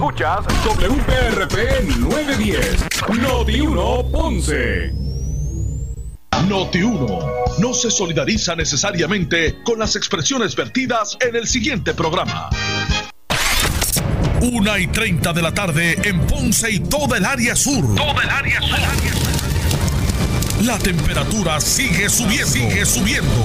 Escuchas WPRP 910, Noti 1 Ponce. Noti 1 no se solidariza necesariamente con las expresiones vertidas en el siguiente programa. Una y 30 de la tarde en Ponce y toda el área sur. Toda el área sur. La temperatura sigue subiendo. Sigue subiendo.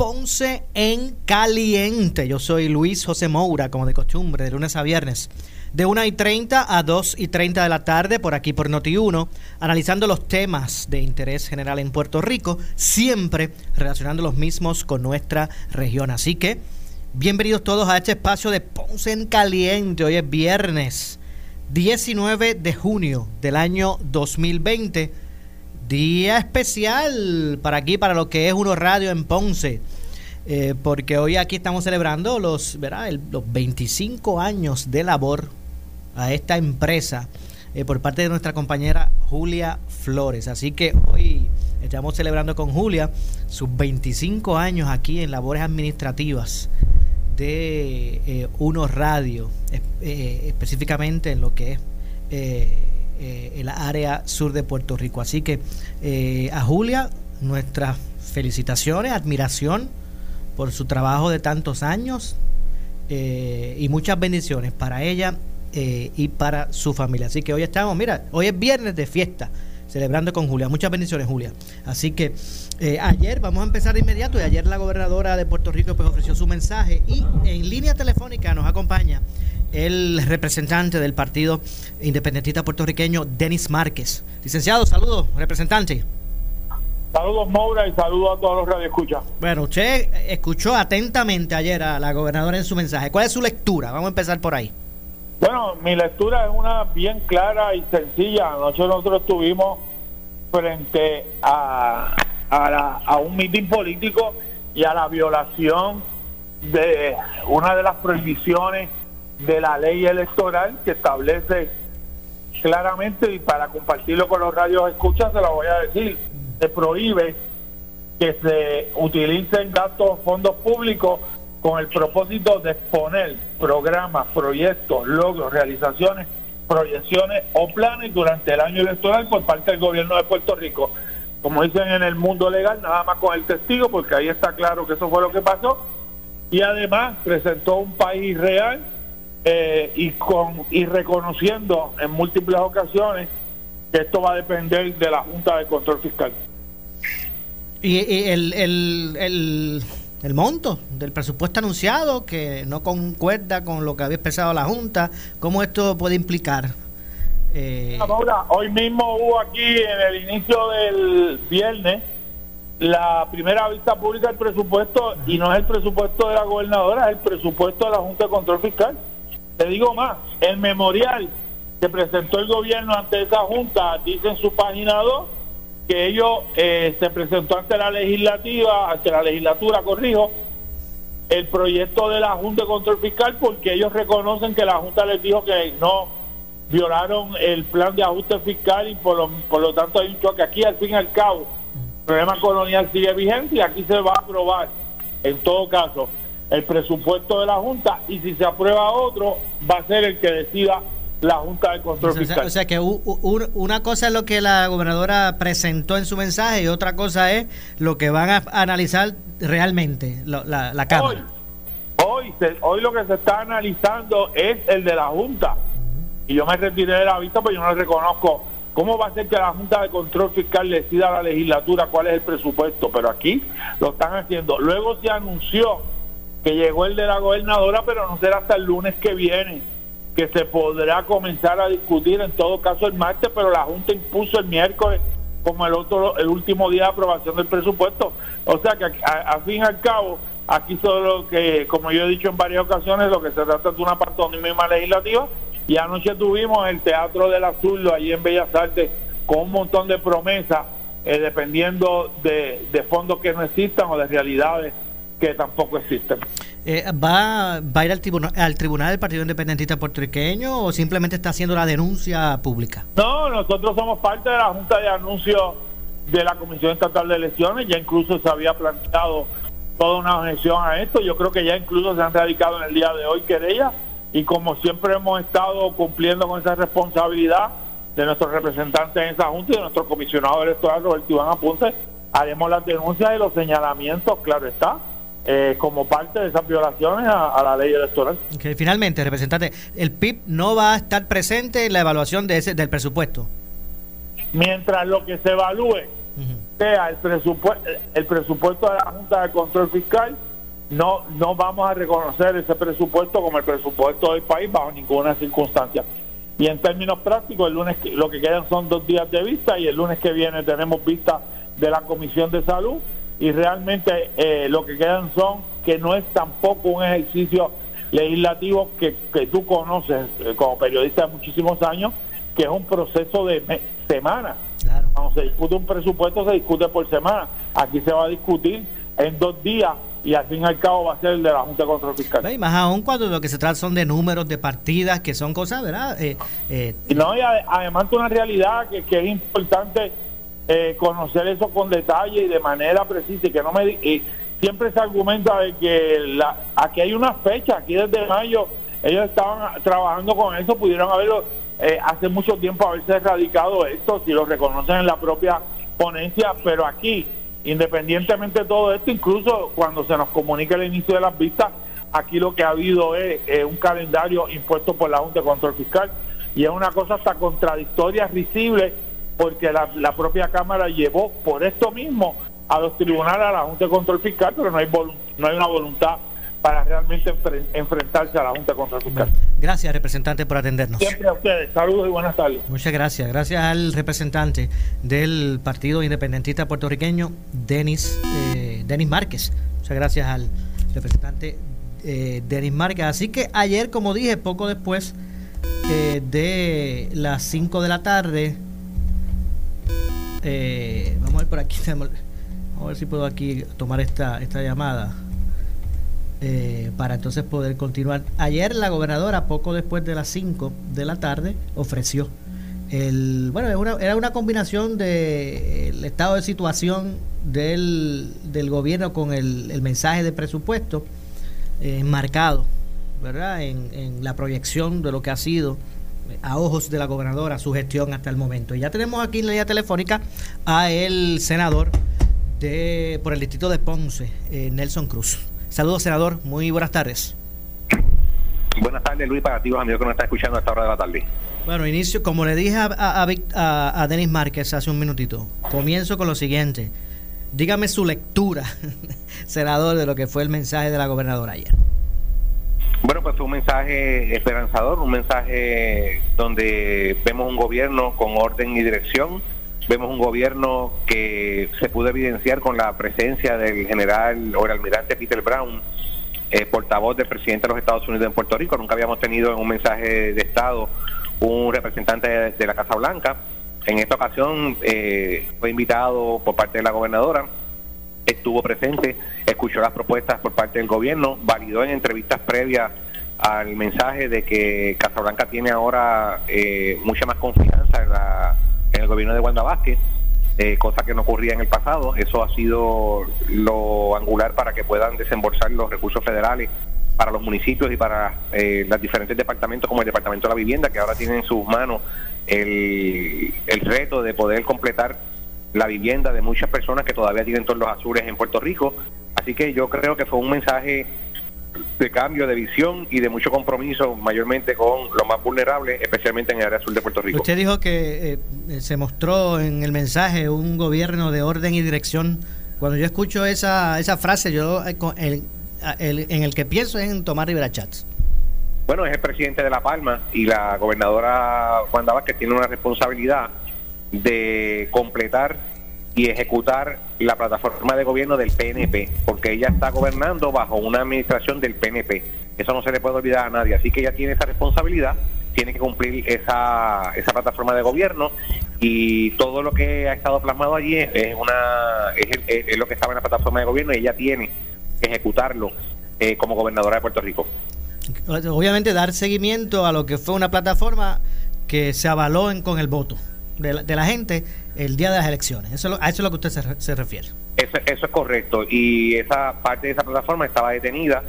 Ponce en Caliente. Yo soy Luis José Moura, como de costumbre, de lunes a viernes, de 1 y 30 a 2 y 30 de la tarde, por aquí por Noti1, analizando los temas de interés general en Puerto Rico, siempre relacionando los mismos con nuestra región. Así que, bienvenidos todos a este espacio de Ponce en Caliente. Hoy es viernes 19 de junio del año 2020 Día especial para aquí, para lo que es Uno Radio en Ponce. Eh, porque hoy aquí estamos celebrando los, ¿verdad? los 25 años de labor a esta empresa eh, por parte de nuestra compañera Julia Flores. Así que hoy estamos celebrando con Julia sus 25 años aquí en labores administrativas de eh, Uno Radio, específicamente en lo que es eh, en la área sur de Puerto Rico. Así que eh, a Julia, nuestras felicitaciones, admiración por su trabajo de tantos años eh, y muchas bendiciones para ella y para su familia. Así que hoy estamos, mira, hoy es viernes de fiesta celebrando con Julia. Muchas bendiciones, Julia. Así que ayer, vamos a empezar de inmediato, y ayer la gobernadora de Puerto Rico pues ofreció su mensaje y en línea telefónica nos acompaña el representante del Partido Independentista Puertorriqueño, Denis Márquez. Licenciado, saludos, representante. Saludos, Moura, y saludos a todos los radioescuchas. Bueno, usted escuchó atentamente ayer a la gobernadora en su mensaje. ¿Cuál es su lectura? Vamos a empezar por ahí. Bueno, mi lectura es una bien clara y sencilla. Anoche nosotros estuvimos frente a, a, a un mitin político y a la violación de una de las prohibiciones de la ley electoral que establece claramente, y para compartirlo con los radios escuchas, se lo voy a decir, se prohíbe que se utilicen datos fondos públicos con el propósito de exponer programas, proyectos, logros, realizaciones, proyecciones o planes durante el año electoral por parte del gobierno de Puerto Rico. Como dicen en el mundo legal, nada más con el testigo, porque ahí está claro que eso fue lo que pasó. Y además presentó un país real eh, y con y reconociendo en múltiples ocasiones que esto va a depender de la Junta de Control Fiscal. Y, el, el, el, monto del presupuesto anunciado que no concuerda con lo que había expresado la Junta, ¿cómo esto puede implicar? Eh... hoy mismo hubo aquí en el inicio del viernes la primera vista pública del presupuesto y no es el presupuesto de la gobernadora, es el presupuesto de la Junta de Control Fiscal. Te digo más, el memorial que presentó el gobierno ante esa junta dice en su página 2 que ellos eh, se presentó ante la legislativa, ante la legislatura, corrijo, el proyecto de la Junta de Control Fiscal porque ellos reconocen que la Junta les dijo que no violaron el plan de ajuste fiscal y por lo, por lo tanto hay un choque. Aquí al fin y al cabo el problema colonial sigue vigente y aquí se va a aprobar en todo caso el presupuesto de la Junta y si se aprueba otro, va a ser el que decida la Junta de Control Fiscal. O sea, que una cosa es lo que la gobernadora presentó en su mensaje y otra cosa es lo que van a analizar realmente la, la, Cámara. Hoy, hoy, lo que se está analizando es el de la Junta. Y yo me retiré de la vista porque yo no reconozco cómo va a ser que la Junta de Control Fiscal decida a la legislatura cuál es el presupuesto. Pero aquí lo están haciendo. Luego se anunció que llegó el de la gobernadora, pero no será hasta el lunes que viene que se podrá comenzar a discutir, en todo caso el martes, pero la Junta impuso el miércoles como el otro el último día de aprobación del presupuesto. O sea que a, fin y al cabo Aquí solo que, como yo he dicho en varias ocasiones, lo que se trata es de una pantomima legislativa. Y anoche tuvimos el Teatro del Azul, allí en Bellas Artes, con un montón de promesas, eh, dependiendo de, de fondos que no existan o de realidades que tampoco existen. Eh, ¿va, ¿Va a ir al, tribunal, al Tribunal del Partido Independentista Puertorriqueño o simplemente está haciendo la denuncia pública? No, nosotros somos parte de la Junta de Anuncios de la Comisión Estatal de Elecciones, ya incluso se había planteado toda una objeción a esto, yo creo que ya incluso se han radicado en el día de hoy querellas y como siempre hemos estado cumpliendo con esa responsabilidad de nuestros representantes en esa Junta y de nuestro comisionado electoral Roberto Iván Apunte, haremos las denuncias y los señalamientos, claro está, eh, como parte de esas violaciones a, la ley electoral. finalmente, representante, el PIB no va a estar presente en la evaluación de ese, del presupuesto. Mientras lo que se evalúe sea el presupuesto, el presupuesto de la Junta de Control Fiscal, no, no vamos a reconocer ese presupuesto como el presupuesto del país bajo ninguna circunstancia. Y en términos prácticos, el lunes lo que quedan son dos días de vista y el lunes que viene tenemos vista de la Comisión de Salud y realmente eh, lo que quedan son que no es tampoco un ejercicio legislativo que, que tú conoces eh, como periodista de muchísimos años, que es un proceso de semanas. Cuando se discute un presupuesto se discute por semana. Aquí se va a discutir en dos días y al fin y al cabo va a ser el de la Junta de Control Fiscal. Y más aún cuando lo que se trata son de números, de partidas, que son cosas, ¿verdad? Eh, eh, y no, y además de una realidad que, que es importante eh, conocer eso con detalle y de manera precisa y que no me siempre se argumenta de que la, aquí hay una fecha aquí desde mayo ellos estaban trabajando con eso pudieron haberlo eh, hace mucho tiempo haberse erradicado esto si lo reconocen en la propia ponencia pero aquí independientemente de todo esto incluso cuando se nos comunica el inicio de las vistas aquí lo que ha habido es un calendario impuesto por la Junta de Control Fiscal y es una cosa hasta contradictoria risible porque la, propia Cámara llevó por esto mismo a los tribunales a la Junta de Control Fiscal, pero no hay, no hay una voluntad para realmente enfrentarse a la Junta de Control Fiscal. Gracias, representante, por atendernos. Siempre a ustedes. Saludos y buenas tardes. Muchas gracias. Gracias al representante del Partido Independentista Puertorriqueño, Denis, eh, Denis Márquez. Muchas gracias al representante eh, Denis Márquez. Así que ayer, como dije, poco después eh, de las 5 de la tarde, eh, vamos a ver por aquí. Vamos a ver si puedo aquí tomar esta, esta llamada. Eh, para entonces poder continuar. Ayer la gobernadora, poco después de las 5 de la tarde, ofreció el. Bueno, era una, combinación del estado de situación del, del gobierno con el, el mensaje de presupuesto eh, marcado, ¿verdad? En, en la proyección de lo que ha sido a ojos de la gobernadora su gestión hasta el momento. Y ya tenemos aquí en la línea telefónica a el senador de por el distrito de Ponce, eh, Nelson Cruz. Saludos, senador. Muy buenas tardes. Buenas tardes, Luis, para ti, los amigos que nos están escuchando a esta hora de la tarde. Bueno, inicio, como le dije a, a, a, Denis Márquez hace un minutito, comienzo con lo siguiente. Dígame su lectura, senador, de lo que fue el mensaje de la gobernadora ayer. Bueno, pues un mensaje esperanzador, un mensaje donde vemos un gobierno con orden y dirección, vemos un gobierno que se pudo evidenciar con la presencia del general o el almirante Peter Brown, eh, portavoz del presidente de los Estados Unidos en Puerto Rico. Nunca habíamos tenido en un mensaje de Estado un representante de, la Casa Blanca. En esta ocasión eh, fue invitado por parte de la gobernadora estuvo presente, escuchó las propuestas por parte del gobierno, validó en entrevistas previas al mensaje de que Casablanca tiene ahora eh, mucha más confianza en, la, en el gobierno de Wanda Vázquez, eh, cosa que no ocurría en el pasado. Eso ha sido lo angular para que puedan desembolsar los recursos federales para los municipios y para eh, los diferentes departamentos, como el Departamento de la Vivienda, que ahora tiene en sus manos el, el reto de poder completar la vivienda de muchas personas que todavía tienen todos los azules en Puerto Rico. Así que yo creo que fue un mensaje de cambio de visión y de mucho compromiso, mayormente con los más vulnerables, especialmente en el área azul de Puerto Rico. Usted dijo que eh, se mostró en el mensaje un gobierno de orden y dirección. Cuando yo escucho esa, esa frase, yo eh, en el que pienso es en Tomás Rivera Chats. Bueno, es el presidente de La Palma y la gobernadora Juan Vázquez tiene una responsabilidad de completar y ejecutar la plataforma de gobierno del PNP, porque ella está gobernando bajo una administración del PNP. Eso no se le puede olvidar a nadie, así que ella tiene esa responsabilidad, tiene que cumplir esa, esa plataforma de gobierno y todo lo que ha estado plasmado allí es, una es, lo que estaba en la plataforma de gobierno y ella tiene que ejecutarlo eh, como gobernadora de Puerto Rico. Obviamente dar seguimiento a lo que fue una plataforma que se avaló con el voto de la, gente el día de las elecciones. Eso, a eso es lo que usted se, refiere. Eso, eso es correcto. Y esa parte de esa plataforma estaba detenida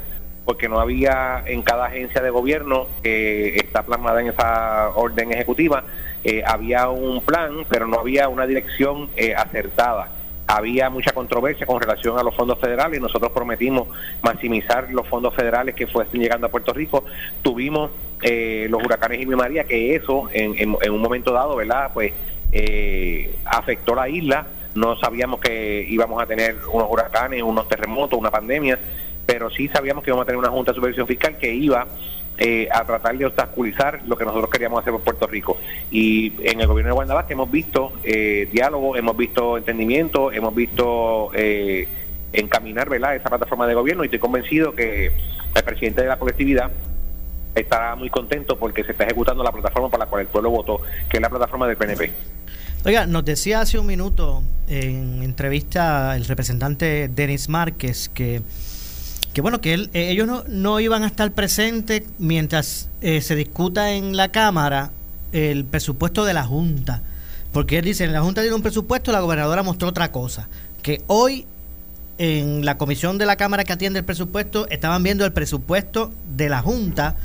porque no había en cada agencia de gobierno que está plasmada en esa orden ejecutiva, eh, había un plan, pero no había una dirección eh, acertada. Había mucha controversia con relación a los fondos federales. Nosotros prometimos maximizar los fondos federales que fuesen llegando a Puerto Rico. Tuvimos eh, los huracanes y María, que eso en, en, un momento dado, ¿verdad? Pues eh, afectó la isla. No sabíamos que íbamos a tener unos huracanes, unos terremotos, una pandemia, pero sí sabíamos que íbamos a tener una Junta de Supervisión Fiscal que iba eh, a tratar de obstaculizar lo que nosotros queríamos hacer por Puerto Rico. Y en el gobierno de Guandabas hemos visto diálogo, hemos visto entendimiento, hemos visto encaminar ¿verdad? esa plataforma de gobierno y estoy convencido que el presidente de la colectividad estará muy contento porque se está ejecutando la plataforma para la cual el pueblo votó, que es la plataforma del PNP. Oiga, nos decía hace un minuto en entrevista el representante Denis Márquez que, que bueno, que él, eh, ellos no, no, iban a estar presentes mientras eh, se discuta en la Cámara el presupuesto de la Junta. Porque él dice, en la Junta tiene un presupuesto, la gobernadora mostró otra cosa. Que hoy en la comisión de la Cámara que atiende el presupuesto estaban viendo el presupuesto de la Junta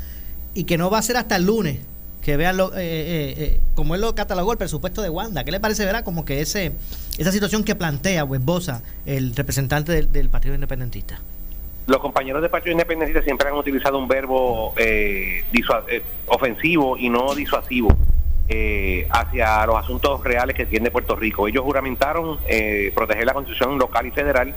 y que no va a ser hasta el lunes que vean lo, eh, eh, eh, como él lo catalogó el presupuesto de Wanda. ¿Qué le parece, verá? Como que ese esa situación que plantea Wesbosa, el representante del, Partido Independentista. Los compañeros del Partido Independentista siempre han utilizado un verbo ofensivo y no disuasivo hacia los asuntos reales que tiene Puerto Rico. Ellos juramentaron proteger la constitución local y federal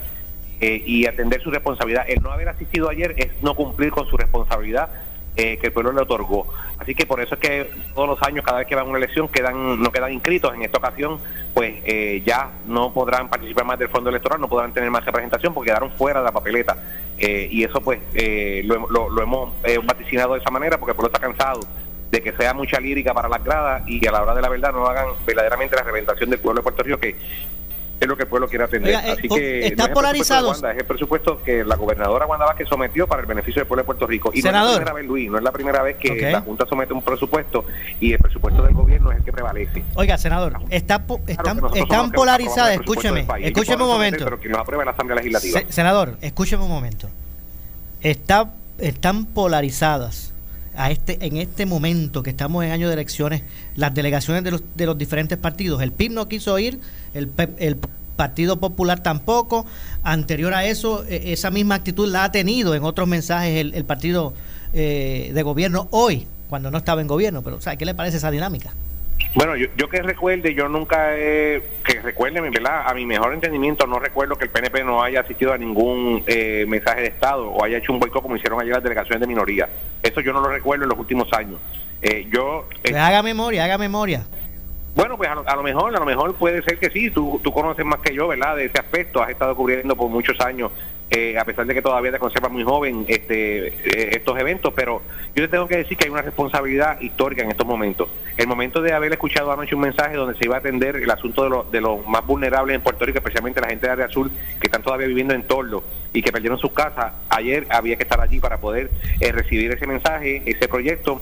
y atender su responsabilidad. El no haber asistido ayer es no cumplir con su responsabilidad eh, que el pueblo le otorgó. Así que por eso es que todos los años, cada vez que van a una elección, quedan no quedan inscritos. En esta ocasión, pues eh, ya no podrán participar más del fondo electoral, no podrán tener más representación porque quedaron fuera de la papeleta. Eh, y eso pues lo, lo, hemos vaticinado de esa manera porque el pueblo está cansado de que sea mucha lírica para las gradas y a la hora de la verdad no hagan verdaderamente la representación del pueblo de Puerto Rico que es lo que el pueblo quiere atender. Eh, Así que está polarizado. es el presupuesto que la gobernadora Wanda Vázquez sometió para el beneficio del pueblo de Puerto Rico. Y Senador. no es la primera vez, Luis, no es la primera vez que la Junta somete un presupuesto y el presupuesto del gobierno es el que prevalece. Oiga, senador, está, están, están polarizadas, escúcheme, escúcheme un momento. Pero que nos apruebe la Asamblea Legislativa. senador, escúcheme un momento. Está, están polarizadas a este en este momento que estamos en año de elecciones las delegaciones de los, de los diferentes partidos. El PIB no quiso ir el, el Partido Popular tampoco. Anterior a eso e, esa misma actitud la ha tenido en otros mensajes el, partido eh, de gobierno hoy cuando no estaba en gobierno. Pero o ¿qué le parece esa dinámica? Bueno, yo, yo que recuerde, yo nunca he, que recuerde, ¿verdad? A mi mejor entendimiento, no recuerdo que el PNP no haya asistido a ningún eh, mensaje de Estado o haya hecho un boicot como hicieron ayer las delegaciones de minoría. Eso yo no lo recuerdo en los últimos años. Eh, yo pues haga memoria, haga memoria. Bueno, pues a lo, mejor, a lo mejor puede ser que sí, tú, tú conoces más que yo, ¿verdad? De ese aspecto, has estado cubriendo por muchos años eh, a pesar de que todavía te conserva muy joven este, eh, estos eventos, pero yo te tengo que decir que hay una responsabilidad histórica en estos momentos. El momento de haber escuchado anoche un mensaje donde se iba a atender el asunto de, de los más vulnerables en Puerto Rico, especialmente la gente de área azul que están todavía viviendo en Tordo y que perdieron sus casas, ayer había que estar allí para poder eh, recibir ese mensaje, ese proyecto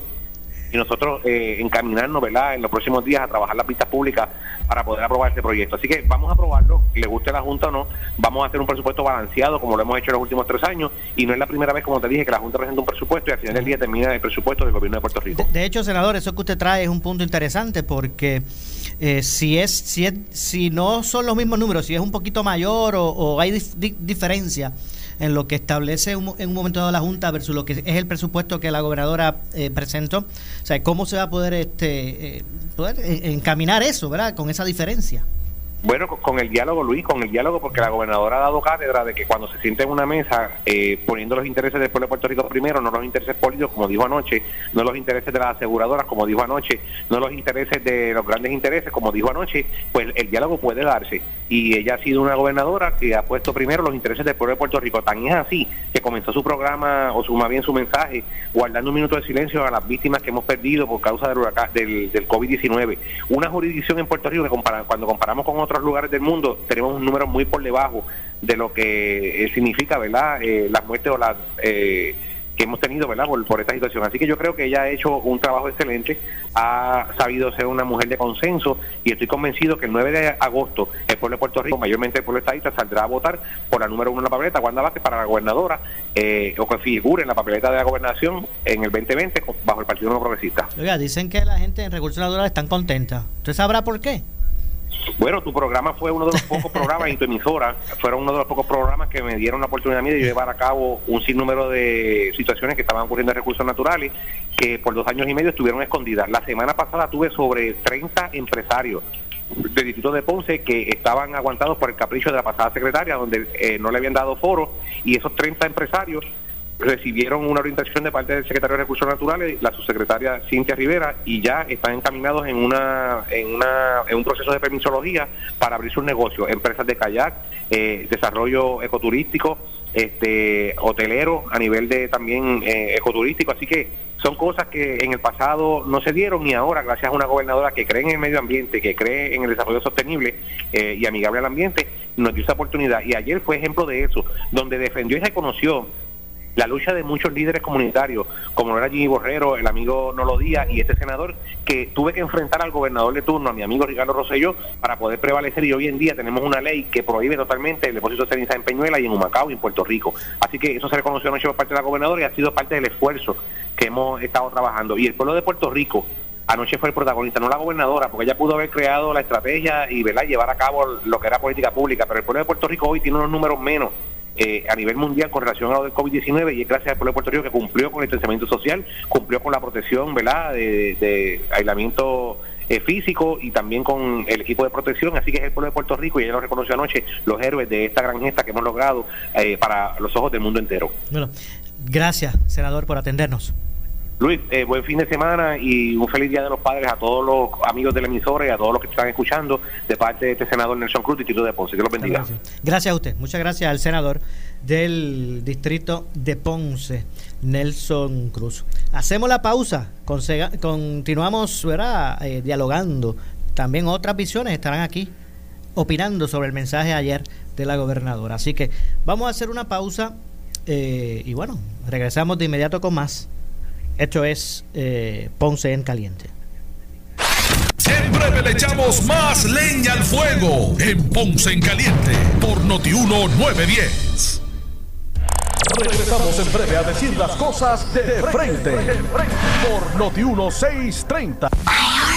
y nosotros eh, encaminarnos, ¿verdad?, en los próximos días a trabajar las pistas públicas para poder aprobar este proyecto. Así que vamos a aprobarlo, le guste la Junta o no, vamos a hacer un presupuesto balanceado como lo hemos hecho en los últimos tres años y no es la primera vez, como te dije, que la Junta presenta un presupuesto y al final del día termina el presupuesto del gobierno de Puerto Rico. De, hecho, senador, eso que usted trae es un punto interesante porque eh, si es si es si no son los mismos números, si es un poquito mayor o, hay diferencia en lo que establece en un momento dado la Junta versus lo que es el presupuesto que la gobernadora eh, presentó. O sea, ¿cómo se va a poder, este, eh, poder encaminar eso, ¿verdad? Con esa diferencia. Bueno, con el diálogo, Luis, con el diálogo, porque la gobernadora ha dado cátedra de que cuando se siente en una mesa, eh, poniendo los intereses del pueblo de Puerto Rico primero, no los intereses políticos, como dijo anoche, no los intereses de las aseguradoras, como dijo anoche, no los intereses de los grandes intereses, como dijo anoche, pues el diálogo puede darse. Y ella ha sido una gobernadora que ha puesto primero los intereses del pueblo de Puerto Rico. Tan es así que comenzó su programa, o su, más bien su mensaje, guardando un minuto de silencio a las víctimas que hemos perdido por causa del, del, del COVID-19. Una jurisdicción en Puerto Rico que cuando comparamos con otros otros lugares del mundo tenemos un número muy por debajo de lo que eh, significa, ¿verdad?, eh, las muertes o las eh, que hemos tenido, ¿verdad?, por, esta situación. Así que yo creo que ella ha hecho un trabajo excelente, ha sabido ser una mujer de consenso y estoy convencido que el 9 de agosto el pueblo de Puerto Rico, mayormente el pueblo estadista, saldrá a votar por la número uno en la papeleta, Wanda Vázquez, para la gobernadora, o que figure en la papeleta de la gobernación en el 2020 bajo el Partido No Progresista. Oiga, dicen que la gente en recursos naturales están contenta. ¿Usted sabrá por qué? Bueno, tu programa fue uno de los pocos programas y tu emisora fueron uno de los pocos programas que me dieron la oportunidad a mí de llevar a cabo un sinnúmero de situaciones que estaban ocurriendo en recursos naturales que por dos años y medio estuvieron escondidas. La semana pasada tuve sobre 30 empresarios del distrito de Ponce que estaban aguantados por el capricho de la pasada secretaria donde eh, no le habían dado foro y esos 30 empresarios recibieron una orientación de parte del secretario de Recursos Naturales, la subsecretaria Cintia Rivera, y ya están encaminados en una en una en un proceso de permisología para abrir sus negocios, empresas de kayak, eh, desarrollo ecoturístico, este hotelero a nivel de también eh, ecoturístico, así que son cosas que en el pasado no se dieron y ahora gracias a una gobernadora que cree en el medio ambiente, que cree en el desarrollo sostenible eh, y amigable al ambiente, nos dio esa oportunidad. Y ayer fue ejemplo de eso, donde defendió y reconoció la lucha de muchos líderes comunitarios, como era Jimmy Borrero, el amigo Nolo Díaz y este senador, que tuve que enfrentar al gobernador de turno, a mi amigo Ricardo Rosselló, para poder prevalecer. Y hoy en día tenemos una ley que prohíbe totalmente el depósito de ceniza en Peñuela y en Humacao y en Puerto Rico. Así que eso se reconoció anoche por parte de la gobernadora y ha sido parte del esfuerzo que hemos estado trabajando. Y el pueblo de Puerto Rico anoche fue el protagonista, no la gobernadora, porque ella pudo haber creado la estrategia y ¿verdad? llevar a cabo lo que era política pública, pero el pueblo de Puerto Rico hoy tiene unos números menos eh, a nivel mundial con relación a lo del COVID-19 y es gracias al pueblo de Puerto Rico que cumplió con el distanciamiento social, cumplió con la protección ¿verdad? de, aislamiento eh, físico y también con el equipo de protección, así que es el pueblo de Puerto Rico y ella lo reconoció anoche, los héroes de esta gran gesta que hemos logrado eh, para los ojos del mundo entero. Bueno, gracias, senador, por atendernos. Luis, eh, buen fin de semana y un feliz Día de los Padres a todos los amigos de la emisora y a todos los que están escuchando de parte de este senador Nelson Cruz, Distrito de Ponce. Dios los bendiga. Gracias. a usted. Muchas gracias al senador del Distrito de Ponce, Nelson Cruz. Hacemos la pausa. Continuamos eh, dialogando. También otras visiones estarán aquí opinando sobre el mensaje ayer de la gobernadora. Así que vamos a hacer una pausa eh, y bueno, regresamos de inmediato con más esto es eh, Ponce en Caliente. Siempre le echamos más leña al fuego en Ponce en Caliente por Notiuno 910. Regresamos en breve a decir las cosas de frente por Noti 1630.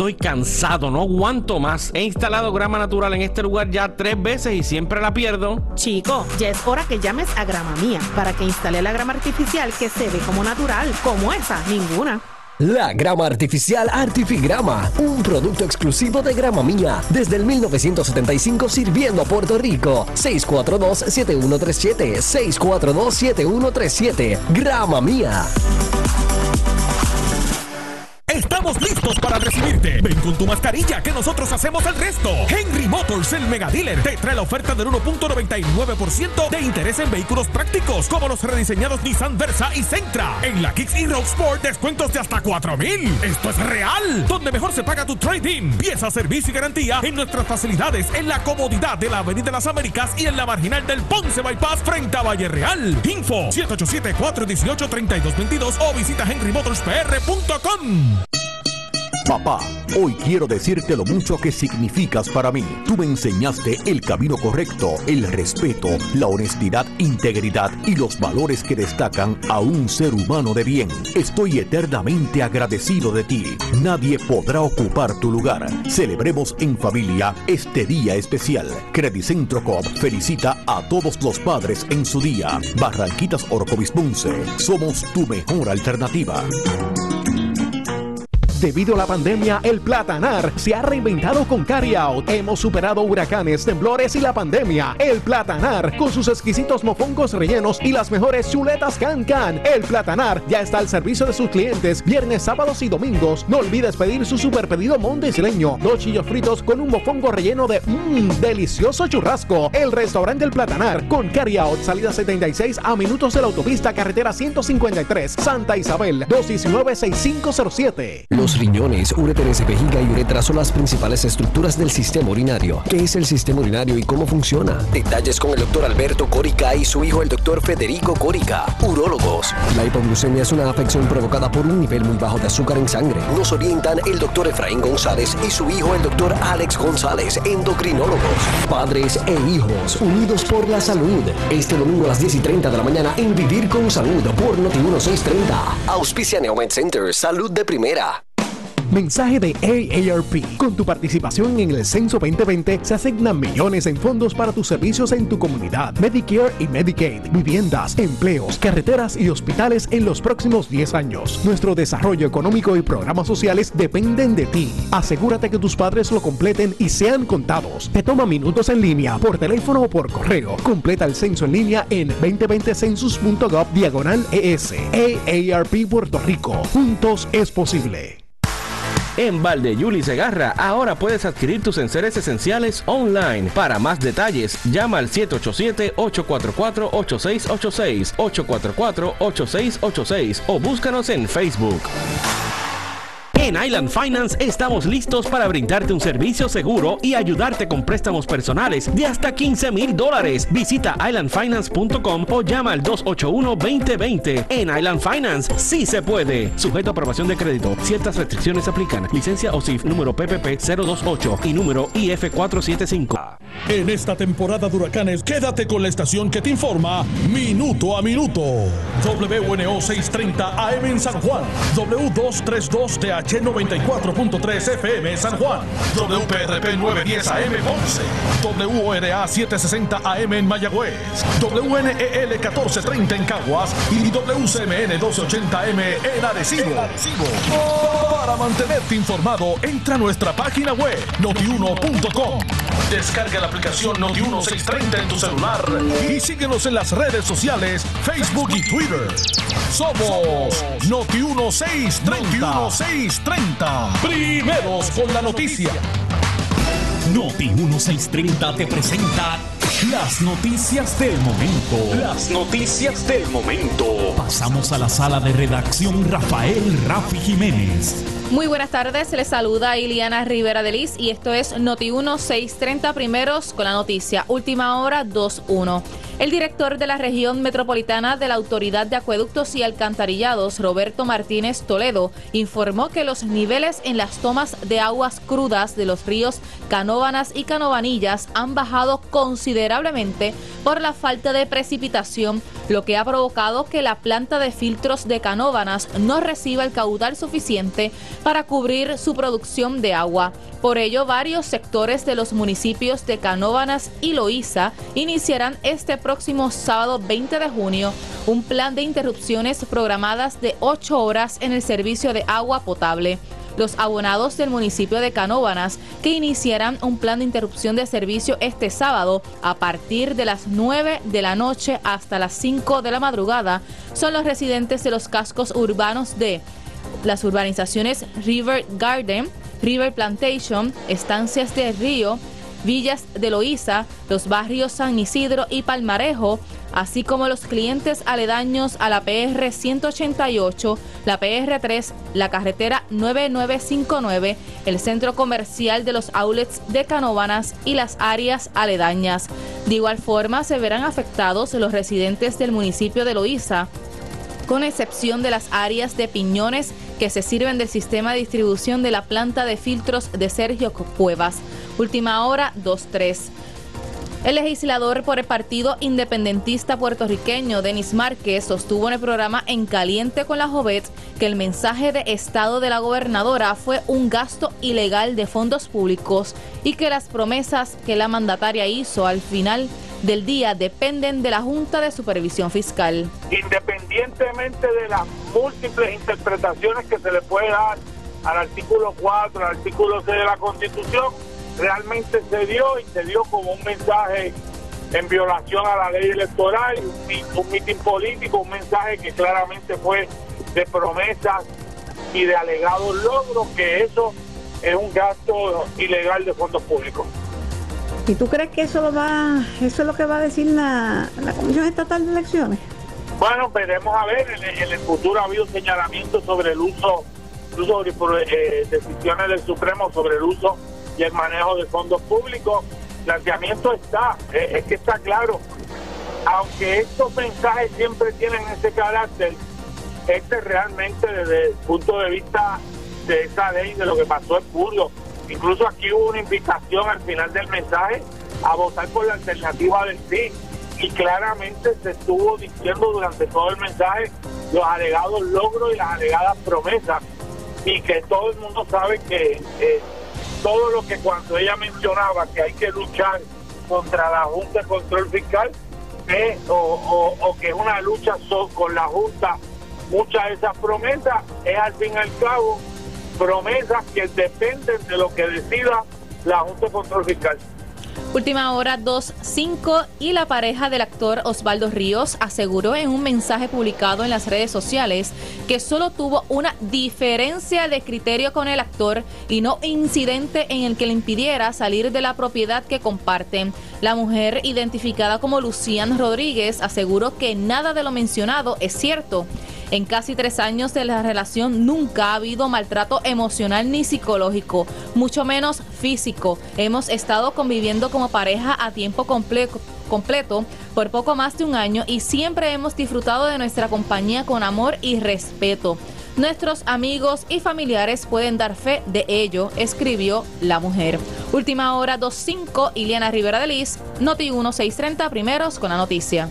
Estoy cansado, no aguanto más. He instalado grama natural en este lugar ya tres veces y siempre la pierdo. Chico, ya es hora que llames a Grama Mía para que instale la grama artificial que se ve como natural, como esa, ninguna. La grama artificial Artifigrama, un producto exclusivo de Grama Mía, desde el 1975 sirviendo a Puerto Rico. 642-7137, 642-7137, Grama Mía. Estamos listos para recibirte. Ven con tu mascarilla que nosotros hacemos el resto. Henry Motors, el mega dealer, te trae la oferta del 1.99% de interés en vehículos prácticos como los rediseñados Nissan Versa y Sentra. En la Kicks y Road Sport descuentos de hasta 4000. Esto es real. Donde mejor se paga tu trading. Pieza, servicio y garantía en nuestras facilidades en la comodidad de la Avenida de las Américas y en la marginal del Ponce Bypass frente a Valle Real. Info 787-418-3222 o visita henrymotorspr.com. Papá, hoy quiero decirte lo mucho que significas para mí. Tú me enseñaste el camino correcto, el respeto, la honestidad, integridad y los valores que destacan a un ser humano de bien. Estoy eternamente agradecido de ti. Nadie podrá ocupar tu lugar. Celebremos en familia este día especial. Credicentro Coop felicita a todos los padres en su día. Barranquitas Orocovis Ponce. Somos tu mejor alternativa. Debido a la pandemia, el Platanar se ha reinventado con Carryout. Hemos superado huracanes, temblores y la pandemia. El Platanar, con sus exquisitos mofongos rellenos y las mejores chuletas Can Can. El Platanar ya está al servicio de sus clientes viernes, sábados y domingos. No olvides pedir su super pedido mondesileño. Dos chillos fritos con un mofongo relleno de mmm, delicioso churrasco. El restaurante El Platanar con Carryout, salida 76 a minutos de la autopista carretera 153, Santa Isabel, 219-6507. Los riñones, uréteres, vejiga y uretra son las principales estructuras del sistema urinario. ¿Qué es el sistema urinario y cómo funciona? Detalles con el doctor Alberto Córica y su hijo el doctor Federico Córica, urólogos. La hipoglucemia es una afección provocada por un nivel muy bajo de azúcar en sangre. Nos orientan el doctor Efraín González y su hijo el doctor Alex González, endocrinólogos. Padres e hijos, unidos por la salud. Este domingo a las 10 y 30 de la mañana en Vivir con Salud por Noti 1630. Auspicia Neomed Center, salud de primera. Mensaje de AARP. Con tu participación en el Censo 2020 se asignan millones en fondos para tus servicios en tu comunidad. Medicare y Medicaid, viviendas, empleos, carreteras y hospitales en los próximos 10 años. Nuestro desarrollo económico y programas sociales dependen de ti. Asegúrate que tus padres lo completen y sean contados. Te toma minutos en línea, por teléfono o por correo. Completa el censo en línea en 2020census.gov diagonal ES. AARP Puerto Rico. Juntos es posible. En Valdeyuli Segarra, ahora puedes adquirir tus enseres esenciales online. Para más detalles, llama al 787-844-8686, 844-8686 o búscanos en Facebook. En Island Finance estamos listos para brindarte un servicio seguro y ayudarte con préstamos personales de hasta 15 mil dólares. Visita islandfinance.com o llama al 281-2020. En Island Finance sí se puede. Sujeto a aprobación de crédito. Ciertas restricciones aplican. Licencia OSIF número PPP 028 y número IF 475. En esta temporada de huracanes, quédate con la estación que te informa minuto a minuto. WNO 630 AM en San Juan. W232TH 94.3 FM San Juan. WPRP 910 AM Ponce. WORA 760 AM en Mayagüez. WNEL 1430 en Caguas. Y WCMN 1280 AM en Arecibo. Para mantenerte informado, entra a nuestra página web notiuno.com. Descarga la aplicación Noti1630 en tu celular y síguenos en las redes sociales, Facebook y Twitter. Somos Noti1630. Noti1630. Primeros con la noticia. Noti 1630 te presenta las noticias del momento. Las noticias del momento. Pasamos a la sala de redacción Rafael Rafi Jiménez. Muy buenas tardes, les saluda Iliana Rivera de Liz y esto es Noti 1630 primeros con la noticia. Última hora 21. El director de la región metropolitana de la Autoridad de Acueductos y Alcantarillados, Roberto Martínez Toledo, informó que los niveles en las tomas de aguas crudas de los ríos Canóvanas y Canovanillas han bajado considerablemente por la falta de precipitación, lo que ha provocado que la planta de filtros de Canóvanas no reciba el caudal suficiente para cubrir su producción de agua. Por ello, varios sectores de los municipios de Canóvanas y Loíza iniciarán este próximo sábado 20 de junio un plan de interrupciones programadas de 8 horas en el servicio de agua potable. Los abonados del municipio de Canóvanas que iniciarán un plan de interrupción de servicio este sábado a partir de las 9 de la noche hasta las 5 de la madrugada son los residentes de los cascos urbanos de las urbanizaciones River Garden, River Plantation, Estancias de Río, Villas de Loíza, los barrios San Isidro y Palmarejo, así como los clientes aledaños a la PR 188, la PR 3, la carretera 9959, el centro comercial de los outlets de Canóvanas y las áreas aledañas. De igual forma, se verán afectados los residentes del municipio de Loíza, con excepción de las áreas de Piñones que se sirven del sistema de distribución de la planta de filtros de Sergio Cuevas. Última hora 2-3. El legislador por el Partido Independentista Puertorriqueño, Denis Márquez, sostuvo en el programa En Caliente con la Jovet que el mensaje de Estado de la gobernadora fue un gasto ilegal de fondos públicos y que las promesas que la mandataria hizo al final del día dependen de la Junta de Supervisión Fiscal. Independientemente de las múltiples interpretaciones que se le puede dar al artículo 4, al artículo 6 de la Constitución, realmente se dio y se dio como un mensaje en violación a la ley electoral, un, un mitin político, un mensaje que claramente fue de promesas y de alegados logros, que eso es un gasto ilegal de fondos públicos. ¿Y tú crees que eso lo va, eso es lo que va a decir la, la Comisión Estatal de Elecciones? Bueno, veremos a ver, en, el futuro ha habido señalamientos sobre el uso, sobre eh, decisiones del Supremo sobre el uso y el manejo de fondos públicos. Planteamiento está, eh, es que está claro. Aunque estos mensajes siempre tienen ese carácter, este realmente desde el punto de vista de esa ley, de lo que pasó en Julio, incluso aquí hubo una invitación al final del mensaje a votar por la alternativa del sí y claramente se estuvo diciendo durante todo el mensaje los alegados logros y las alegadas promesas y que todo el mundo sabe que eh, todo lo que cuando ella mencionaba que hay que luchar contra la Junta de Control Fiscal o, que es una lucha con la Junta, muchas de esas promesas es al fin y al cabo promesas que dependen de lo que decida la Junta de Control Fiscal. Última hora 2.5 y la pareja del actor Osvaldo Ríos aseguró en un mensaje publicado en las redes sociales que solo tuvo una diferencia de criterio con el actor y no incidente en el que le impidiera salir de la propiedad que comparten. La mujer, identificada como Lucian Rodríguez, aseguró que nada de lo mencionado es cierto. En casi tres años de la relación nunca ha habido maltrato emocional ni psicológico, mucho menos físico. Hemos estado conviviendo como pareja a tiempo completo completo por poco más de un año y siempre hemos disfrutado de nuestra compañía con amor y respeto. Nuestros amigos y familiares pueden dar fe de ello, escribió la mujer. Última hora 2.5, Iliana Rivera de Liz, Noti 1630, primeros con la noticia.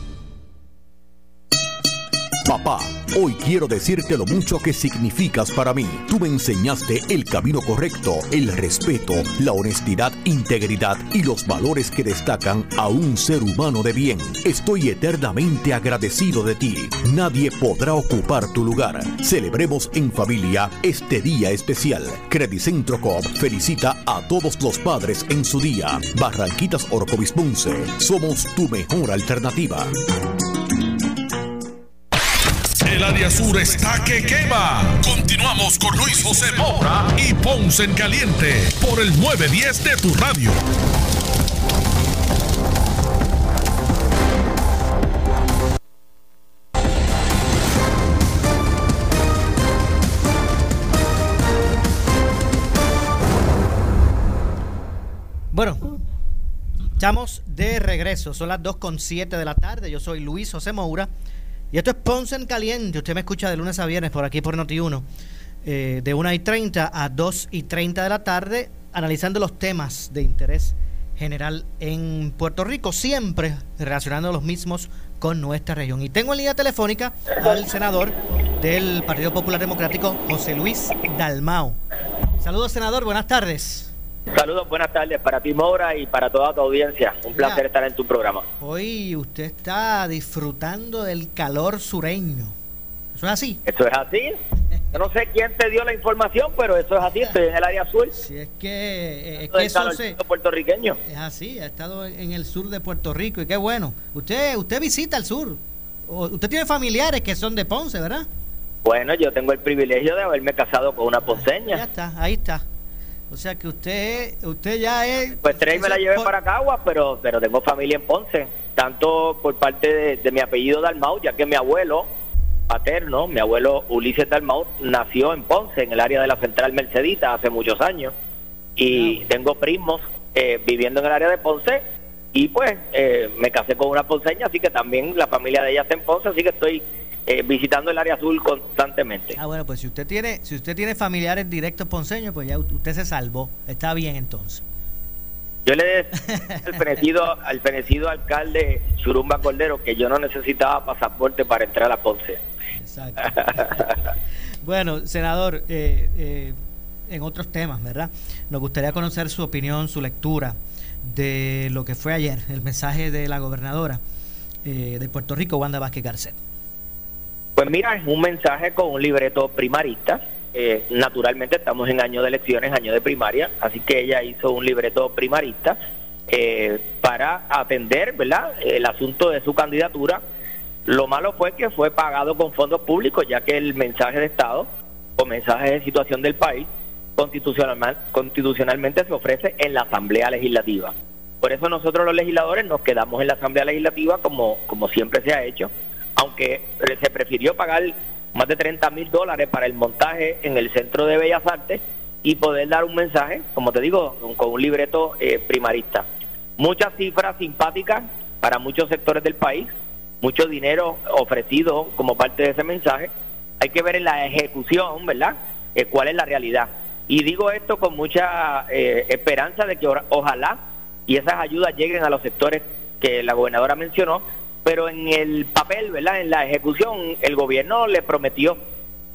Papá, hoy quiero decirte lo mucho que significas para mí. Tú me enseñaste el camino correcto, el respeto, la honestidad, integridad y los valores que destacan a un ser humano de bien. Estoy eternamente agradecido de ti. Nadie podrá ocupar tu lugar. Celebremos en familia este día especial. Credicentro Coop felicita a todos los padres en su día. Barranquitas Orocovis Somos tu mejor alternativa. El área sur está que quema. Continuamos con Luis José Moura y Ponce en Caliente por el 910 de tu radio. Bueno, estamos de regreso. Son las 2.7 de la tarde. Yo soy Luis José Moura y esto es Ponce en Caliente. Usted me escucha de lunes a viernes por aquí por Noti1, eh, de 1 y 30 a 2 y 30 de la tarde, analizando los temas de interés general en Puerto Rico, siempre relacionando los mismos con nuestra región. Y tengo en línea telefónica al senador del Partido Popular Democrático, José Luis Dalmao. Saludos, senador, buenas tardes. Saludos, buenas tardes para ti, Mora, y para toda tu audiencia. Un placer estar en tu programa. Hoy usted está disfrutando del calor sureño. ¿Eso es así? Eso es así. Yo no sé quién te dio la información, pero eso es así, estoy en el área azul. Si es que, eh, es que el eso se, puertorriqueño. es así, ha estado en el sur de Puerto Rico y qué bueno. Usted usted visita el sur. Usted tiene familiares que son de Ponce, ¿verdad? Bueno, yo tengo el privilegio de haberme casado con una Ya ponceña. está, ahí está. O sea que usted usted ya es Pues tres me la llevé por- para Cagua, pero, pero tengo familia en Ponce. Tanto por parte de, de mi apellido Dalmau, ya que mi abuelo paterno, mi abuelo Ulises Dalmau, nació en Ponce, en el área de la Central Mercedita, hace muchos años. Y tengo primos eh, viviendo en el área de Ponce. Y pues eh, me casé con una ponceña, así que también la familia de ella está en Ponce, así que estoy eh, visitando el área azul constantemente. Ah, bueno, pues si usted tiene si usted tiene familiares directos ponceños, pues ya usted se salvó. Está bien entonces. Yo le decía al fenecido, al fenecido alcalde Churumba Cordero que yo no necesitaba pasaporte para entrar a Ponce. Exacto. Bueno, senador, eh, eh, en otros temas, ¿verdad? Nos gustaría conocer su opinión, su lectura de lo que fue ayer, el mensaje de la gobernadora eh, de Puerto Rico, Wanda Vázquez Garcet. Pues mira, es un mensaje con un libreto primarista. Eh, naturalmente estamos en año de elecciones, año de primaria, así que ella hizo un libreto primarista eh, para atender, ¿verdad? El asunto de su candidatura. Lo malo fue que fue pagado con fondos públicos, ya que el mensaje de Estado o mensaje de situación del país constitucional, constitucionalmente se ofrece en la Asamblea Legislativa. Por eso nosotros los legisladores nos quedamos en la Asamblea Legislativa como, como siempre se ha hecho, aunque se prefirió pagar más de 30 mil dólares para el montaje en el Centro de Bellas Artes y poder dar un mensaje, como te digo, con un libreto eh, primarista. Muchas cifras simpáticas para muchos sectores del país, mucho dinero ofrecido como parte de ese mensaje. Hay que ver en la ejecución, ¿verdad? Eh, cuál es la realidad. Y digo esto con mucha eh, esperanza de que ojalá y esas ayudas lleguen a los sectores que la gobernadora mencionó, pero en el papel, ¿verdad? En la ejecución, el gobierno le prometió,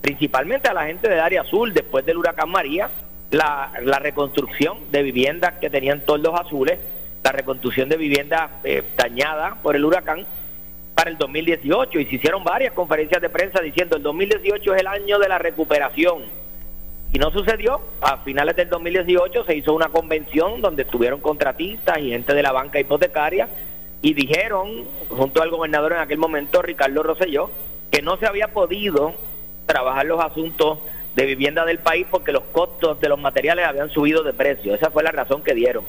principalmente a la gente del área azul, después del huracán María, la, la reconstrucción de viviendas que tenían toldos azules, la reconstrucción de viviendas eh, dañadas por el huracán para el 2018 y se hicieron varias conferencias de prensa diciendo el 2018 es el año de la recuperación y no sucedió. A finales del 2018 se hizo una convención donde estuvieron contratistas y gente de la banca hipotecaria y dijeron, junto al gobernador en aquel momento, Ricardo Rosselló, que no se había podido trabajar los asuntos de vivienda del país porque los costos de los materiales habían subido de precio. Esa fue la razón que dieron.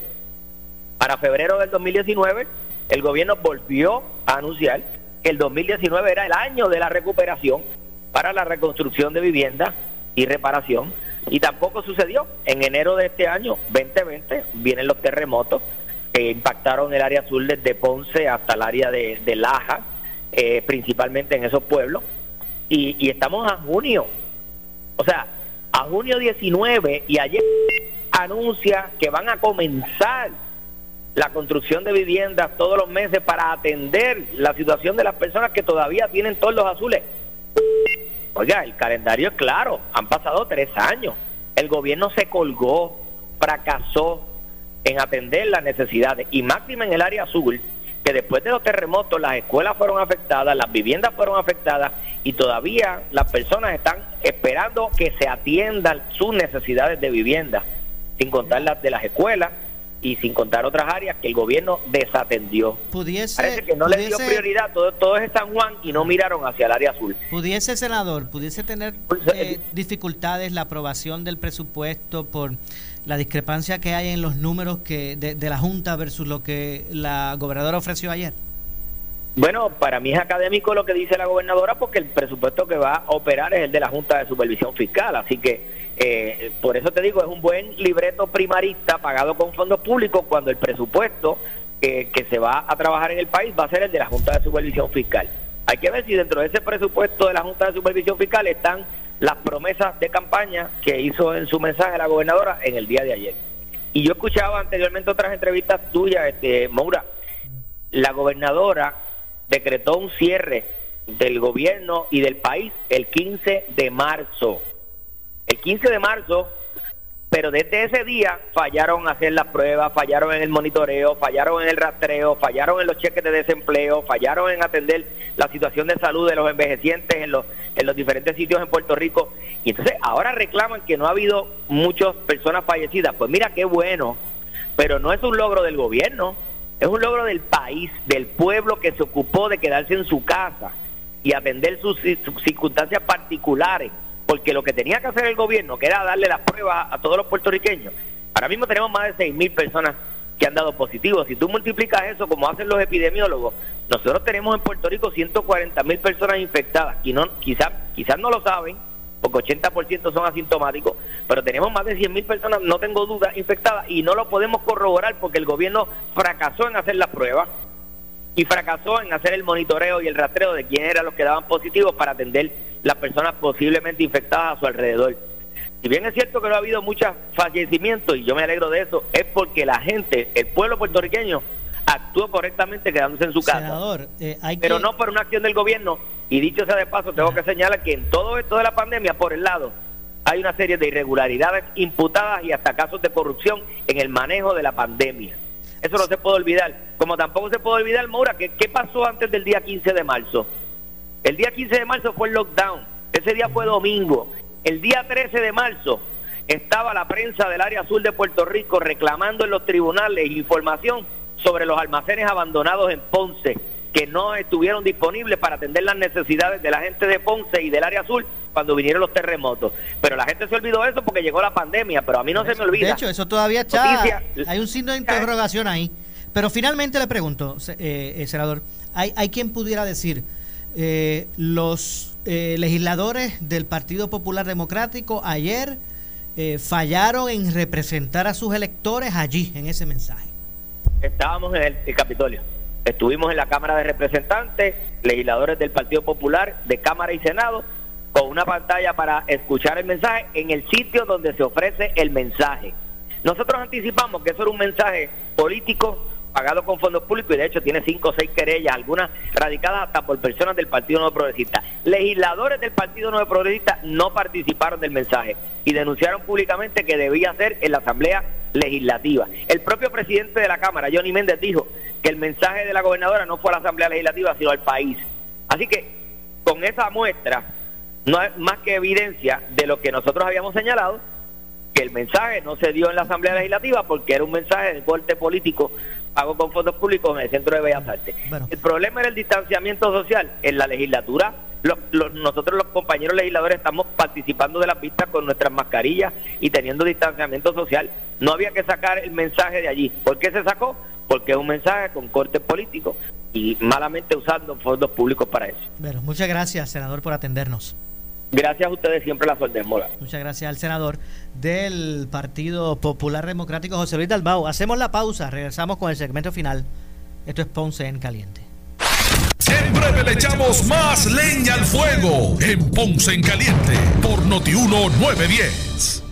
Para febrero del 2019, el gobierno volvió a anunciar que el 2019 era el año de la recuperación para la reconstrucción de viviendas y reparación. Y tampoco sucedió. En enero de este año, 2020, vienen los terremotos impactaron el área azul desde Ponce hasta el área de, de Laja, eh, principalmente en esos pueblos. Y, y estamos a junio. O sea, a junio 19 y ayer anuncia que van a comenzar la construcción de viviendas todos los meses para atender la situación de las personas que todavía tienen todos los azules. Oiga, el calendario es claro, han pasado tres años. El gobierno se colgó, fracasó en atender las necesidades y máxima en el área azul, que después de los terremotos las escuelas fueron afectadas, las viviendas fueron afectadas y todavía las personas están esperando que se atiendan sus necesidades de vivienda, sin contar las de las escuelas y sin contar otras áreas que el gobierno desatendió. Pudiese, Parece que no le dio prioridad, todo, todo es San Juan y no miraron hacia el área azul. Pudiese, senador, pudiese tener eh, dificultades la aprobación del presupuesto por la discrepancia que hay en los números que de, de la Junta versus lo que la gobernadora ofreció ayer. Bueno, para mí es académico lo que dice la gobernadora porque el presupuesto que va a operar es el de la Junta de Supervisión Fiscal, así que eh, por eso te digo, es un buen libreto primarista pagado con fondos públicos cuando el presupuesto eh, que se va a trabajar en el país va a ser el de la Junta de Supervisión Fiscal. Hay que ver si dentro de ese presupuesto de la Junta de Supervisión Fiscal están las promesas de campaña que hizo en su mensaje la gobernadora en el día de ayer. Y yo escuchaba anteriormente otras entrevistas tuyas, este, Moura, la gobernadora decretó un cierre del gobierno y del país el 15 de marzo. El 15 de marzo pero desde ese día fallaron hacer las pruebas, fallaron en el monitoreo, fallaron en el rastreo, fallaron en los cheques de desempleo, fallaron en atender la situación de salud de los envejecientes en los, en los diferentes sitios en Puerto Rico. Y entonces ahora reclaman que no ha habido muchas personas fallecidas. Pues mira qué bueno, pero no es un logro del gobierno, es un logro del país, del pueblo que se ocupó de quedarse en su casa y atender sus circunstancias particulares porque lo que tenía que hacer el gobierno, que era darle las pruebas a todos los puertorriqueños, ahora mismo tenemos más de 6 mil personas que han dado positivos. Si tú multiplicas eso como hacen los epidemiólogos, nosotros tenemos en Puerto Rico 140 mil personas infectadas y no, quizás quizás no lo saben, porque 80% son asintomáticos, pero tenemos más de 100 mil personas, no tengo duda, infectadas y no lo podemos corroborar porque el gobierno fracasó en hacer las pruebas y fracasó en hacer el monitoreo y el rastreo de quiénes eran los que daban positivos para atender las personas posiblemente infectadas a su alrededor. Si bien es cierto que no ha habido muchos fallecimientos, y yo me alegro de eso, es porque la gente, el pueblo puertorriqueño, actuó correctamente quedándose en su casa. Eh, Pero no por una acción del gobierno. Y dicho sea de paso, tengo que señalar que en todo esto de la pandemia, por el lado, hay una serie de irregularidades imputadas y hasta casos de corrupción en el manejo de la pandemia. Eso no se puede olvidar. Como tampoco se puede olvidar, Maura, que qué pasó antes del día 15 de marzo. El día 15 de marzo fue el lockdown. Ese día fue domingo. El día 13 de marzo estaba la prensa del área azul de Puerto Rico reclamando en los tribunales información sobre los almacenes abandonados en Ponce que no estuvieron disponibles para atender las necesidades de la gente de Ponce y del área azul cuando vinieron los terremotos. Pero la gente se olvidó de eso porque llegó la pandemia, pero a mí no se me olvida. De hecho, eso todavía está... Hay un signo de interrogación ahí. Pero finalmente le pregunto, eh, eh, senador, ¿hay, ¿hay quien pudiera decir, eh, los eh, legisladores del Partido Popular Democrático ayer fallaron en representar a sus electores allí, en ese mensaje? Estábamos en el Capitolio. Estuvimos en la Cámara de Representantes, legisladores del Partido Popular, de Cámara y Senado, con una pantalla para escuchar el mensaje en el sitio donde se ofrece el mensaje. Nosotros anticipamos que eso era un mensaje político pagado con fondos públicos y de hecho tiene cinco o seis querellas, algunas radicadas hasta por personas del Partido Nuevo Progresista. Legisladores del Partido Nuevo Progresista no participaron del mensaje y denunciaron públicamente que debía ser en la Asamblea Legislativa. El propio presidente de la Cámara, Johnny Méndez, dijo que el mensaje de la gobernadora no fue a la Asamblea Legislativa, sino al país. Así que con esa muestra no es más que evidencia de lo que nosotros habíamos señalado, que el mensaje no se dio en la Asamblea Legislativa porque era un mensaje de corte político pago con fondos públicos en el Centro de Bellas Artes. El problema era el distanciamiento social. En la legislatura, nosotros los compañeros legisladores estamos participando de las vistas con nuestras mascarillas y teniendo distanciamiento social. No había que sacar el mensaje de allí. ¿Por qué se sacó? Porque es un mensaje con corte político y malamente usando fondos públicos para eso. Bueno, muchas gracias, senador, por atendernos. Gracias a ustedes siempre la suerte, Mola. Muchas gracias al senador del Partido Popular Democrático, José Luis Dalbao. Hacemos la pausa, regresamos con el segmento final. Esto es Ponce en Caliente. En breve le echamos más leña al fuego en Ponce en Caliente por Notiuno 910.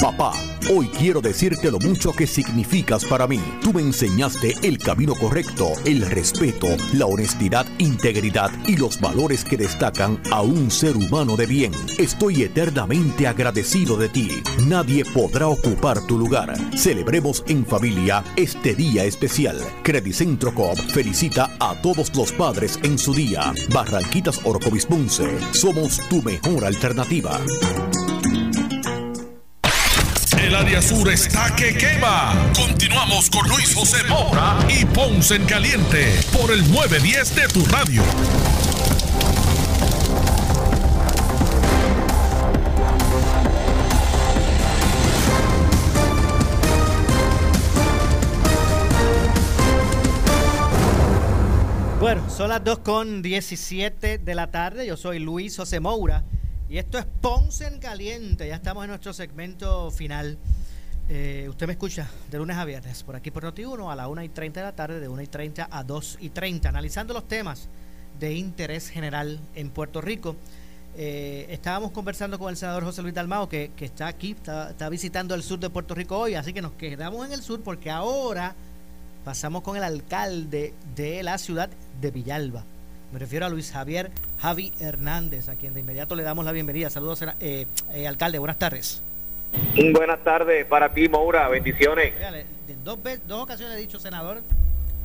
Papá, hoy quiero decirte lo mucho que significas para mí. Tú me enseñaste el camino correcto, el respeto, la honestidad, integridad y los valores que destacan a un ser humano de bien. Estoy eternamente agradecido de ti. Nadie podrá ocupar tu lugar. Celebremos en familia este día especial. Credicentro Coop felicita a todos los padres en su día. Barranquitas Orcovis Somos tu mejor alternativa. El área sur está que quema. Continuamos con Luis José Moura y Ponce en Caliente por el 910 de tu radio. Bueno, son las 2 con 17 de la tarde. Yo soy Luis José Moura y esto es Ponce en Caliente. Ya estamos en nuestro segmento final. Eh, usted me escucha de lunes a viernes por aquí por Noti1 a la 1 y 30 de la tarde, de 1 y 30 a 2 y 30, analizando los temas de interés general en Puerto Rico. Eh, estábamos conversando con el senador José Luis Dalmao, que, que está aquí, está, está, visitando el sur de Puerto Rico hoy, así que nos quedamos en el sur porque ahora pasamos con el alcalde de la ciudad de Villalba, Me refiero a Luis Javier Javi Hernández, a quien de inmediato le damos la bienvenida. Saludos, eh, eh, alcalde, buenas tardes. Buenas tardes para ti, Moura, bendiciones. en dos, dos ocasiones he dicho, senador,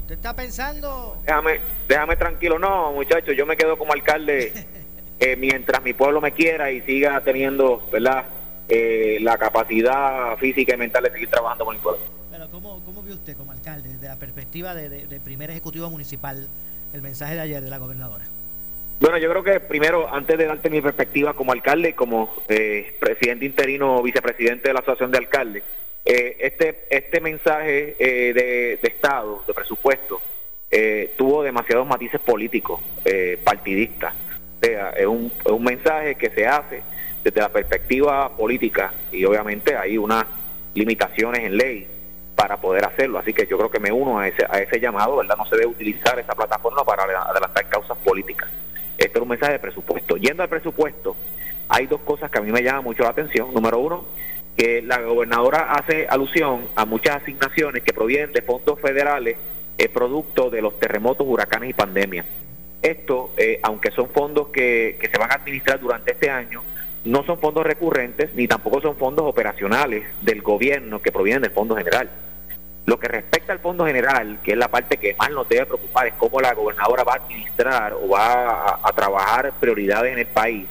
¿usted está pensando...? Déjame, déjame tranquilo, no, muchachos, yo me quedo como alcalde eh, mientras mi pueblo me quiera y siga teniendo, ¿verdad?, eh, la capacidad física y mental de seguir trabajando con el pueblo. Pero ¿cómo, cómo vio usted como alcalde, desde la perspectiva de, de primer ejecutivo municipal, el mensaje de ayer de la gobernadora? Bueno, yo creo que primero, antes de darte mi perspectiva como alcalde y como eh, presidente interino vicepresidente de la Asociación de Alcaldes, eh, este, este mensaje eh, de, Estado, de presupuesto, tuvo demasiados matices políticos, partidistas. O sea, es un, es un mensaje que se hace desde la perspectiva política y obviamente hay unas limitaciones en ley para poder hacerlo. Así que yo creo que me uno a ese, a ese llamado, ¿verdad? No se debe utilizar esa plataforma para adelantar causas políticas. Esto es un mensaje de presupuesto. Yendo al presupuesto, hay dos cosas que a mí me llaman mucho la atención. Número uno, que la gobernadora hace alusión a muchas asignaciones que provienen de fondos federales eh, producto de los terremotos, huracanes y pandemias. Esto, eh, aunque son fondos que, que se van a administrar durante este año, no son fondos recurrentes ni tampoco son fondos operacionales del gobierno que provienen del Fondo General. Lo que respecta al Fondo General, que es la parte que más nos debe preocupar, es cómo la gobernadora va a administrar o va a, trabajar prioridades en el país.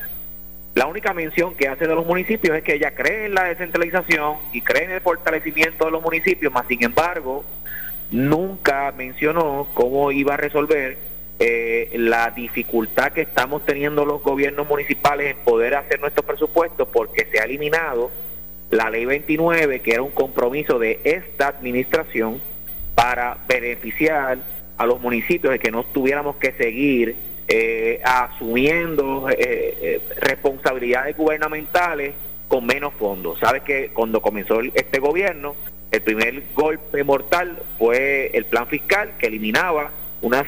La única mención que hace de los municipios es que ella cree en la descentralización y cree en el fortalecimiento de los municipios, más sin embargo, nunca mencionó cómo iba a resolver eh, la dificultad que estamos teniendo los gobiernos municipales en poder hacer nuestros presupuestos porque se ha eliminado la ley 29, que era un compromiso de esta administración para beneficiar a los municipios de que no tuviéramos que seguir eh, asumiendo eh, eh, responsabilidades gubernamentales con menos fondos. Sabes que cuando comenzó este gobierno, el primer golpe mortal fue el plan fiscal que eliminaba unas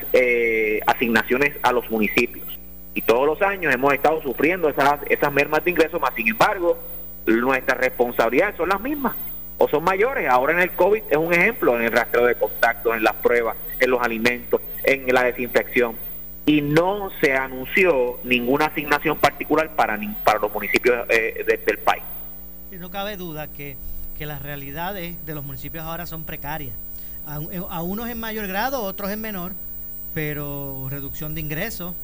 asignaciones a los municipios. Y todos los años hemos estado sufriendo esas, esas mermas de ingresos, más sin embargo, nuestras responsabilidades son las mismas o son mayores. Ahora en el COVID es un ejemplo, en el rastreo de contactos, en las pruebas, en los alimentos, en la desinfección. Y no se anunció ninguna asignación particular para, para los municipios eh, del país. Y no cabe duda que, que las realidades de los municipios ahora son precarias. A, a unos en mayor grado, otros en menor, pero reducción de ingresos.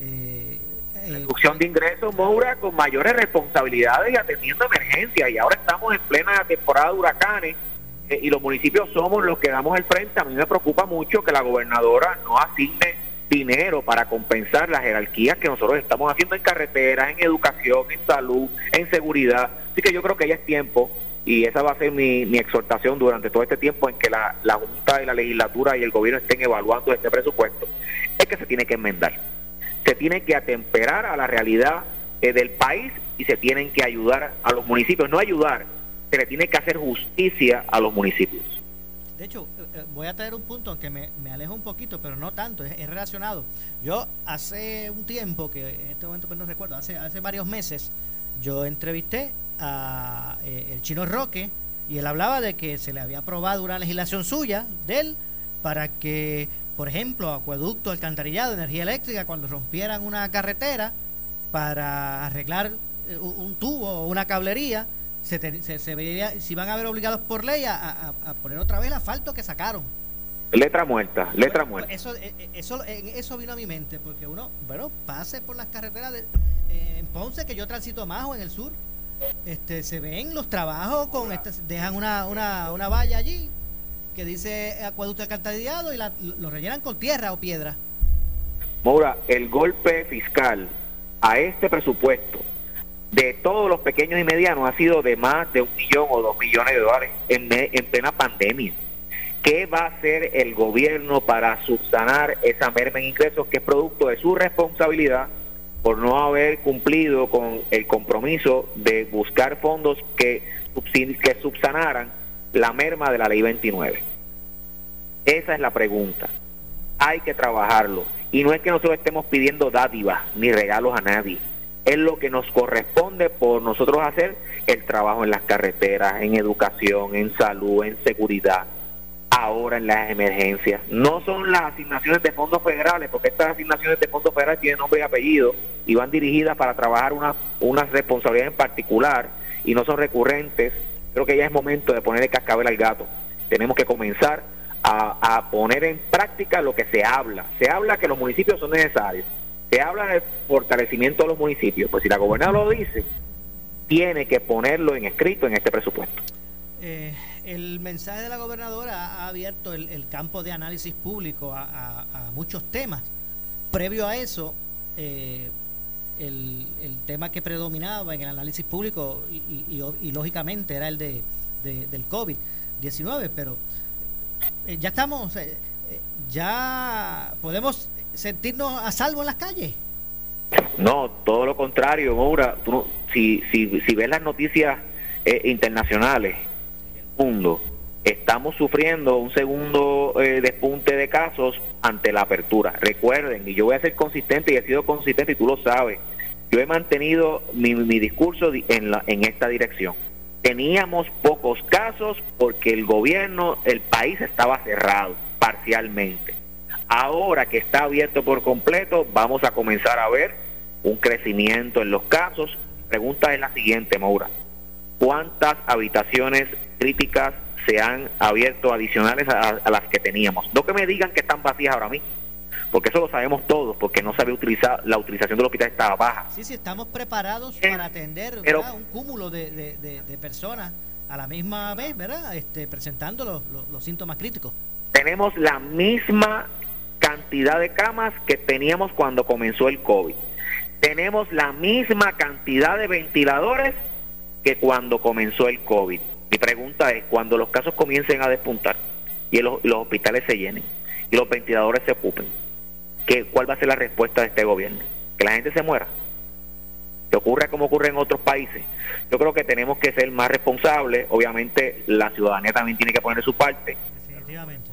Eh, eh, reducción de ingresos, Moura, con mayores responsabilidades y atendiendo emergencias. Y ahora estamos en plena temporada de huracanes eh, y los municipios somos los que damos el frente. A mí me preocupa mucho que la gobernadora no asigne dinero para compensar las jerarquías que nosotros estamos haciendo en carreteras, en educación, en salud, en seguridad. Así que yo creo que ya es tiempo y esa va a ser mi, mi exhortación durante todo este tiempo en que la, la Junta y la legislatura y el gobierno estén evaluando este presupuesto, es que se tiene que enmendar se tiene que atemperar a la realidad eh, del país y se tienen que ayudar a los municipios, no ayudar, se le tiene que hacer justicia a los municipios. De hecho, eh, eh, voy a traer un punto que me, me aleja un poquito, pero no tanto, es, relacionado. Yo hace un tiempo, que en este momento pues no recuerdo, hace, hace varios meses, yo entrevisté a el chino Roque y él hablaba de que se le había aprobado una legislación suya de él para que por ejemplo, acueducto, alcantarillado, energía eléctrica, cuando rompieran una carretera para arreglar eh, un tubo o una cablería, se, se, vería, si van a ver obligados por ley a, poner otra vez el asfalto que sacaron. Letra muerta, letra muerta. Eso, eh, eh, eso, eso vino a mi mente, porque uno, bueno, pase por las carreteras de, en Ponce, que yo transito más o en el sur, este, se ven los trabajos con, este, dejan una, una, una valla allí, que dice acueducto alcantarillado y lo rellenan con tierra o piedra. Mora, el golpe fiscal a este presupuesto de todos los pequeños y medianos ha sido de más de un millón o dos millones de dólares en, en plena pandemia. ¿Qué va a hacer el gobierno para subsanar esa merma en ingresos que es producto de su responsabilidad por no haber cumplido con el compromiso de buscar fondos que, subsanaran la merma de la ley 29? Esa es la pregunta. Hay que trabajarlo. Y no es que nosotros estemos pidiendo dádivas ni regalos a nadie. Es lo que nos corresponde por nosotros hacer el trabajo en las carreteras, en educación, en salud, en seguridad. Ahora en las emergencias. No son las asignaciones de fondos federales, porque estas asignaciones de fondos federales tienen nombre y apellido y van dirigidas para trabajar una, una responsabilidad en particular y no son recurrentes. Creo que ya es momento de poner el cascabel al gato. Tenemos que comenzar a, poner en práctica lo que se habla. Se habla que los municipios son necesarios. Se habla del fortalecimiento de los municipios. Pues si la gobernadora lo dice, tiene que ponerlo en escrito en este presupuesto. Eh, el mensaje de la gobernadora ha abierto el, campo de análisis público a, muchos temas. Previo a eso, eh, el, tema que predominaba en el análisis público y, lógicamente era el de, del COVID-19, pero eh, ya estamos, ya podemos sentirnos a salvo en las calles. No, todo lo contrario, Moura. Tú, si, si, si ves las noticias internacionales, mundo estamos sufriendo un segundo eh, despunte de casos ante la apertura. Recuerden, y yo voy a ser consistente y he sido consistente y tú lo sabes, yo he mantenido mi, discurso en, esta dirección. Teníamos pocos casos porque el gobierno, el país estaba cerrado parcialmente. Ahora que está abierto por completo, vamos a comenzar a ver un crecimiento en los casos. Pregunta es la siguiente, Maura. ¿Cuántas habitaciones críticas se han abierto adicionales a, las que teníamos. No que me digan que están vacías ahora mismo, porque eso lo sabemos todos, porque no sabe utilizar, la utilización del hospital estaba baja. Sí, sí, estamos preparados para atender un cúmulo de, de, personas a la misma vez, ¿verdad? Este, presentando los, los síntomas críticos. Tenemos la misma cantidad de camas que teníamos cuando comenzó el COVID. Tenemos la misma cantidad de ventiladores que cuando comenzó el COVID. Mi pregunta es, cuando los casos comiencen a despuntar y los, hospitales se llenen y los ventiladores se ocupen, ¿qué, ¿cuál va a ser la respuesta de este gobierno? ¿Que la gente se muera? ¿Que ocurra como ocurre en otros países? Yo creo que tenemos que ser más responsables. Obviamente la ciudadanía también tiene que poner su parte.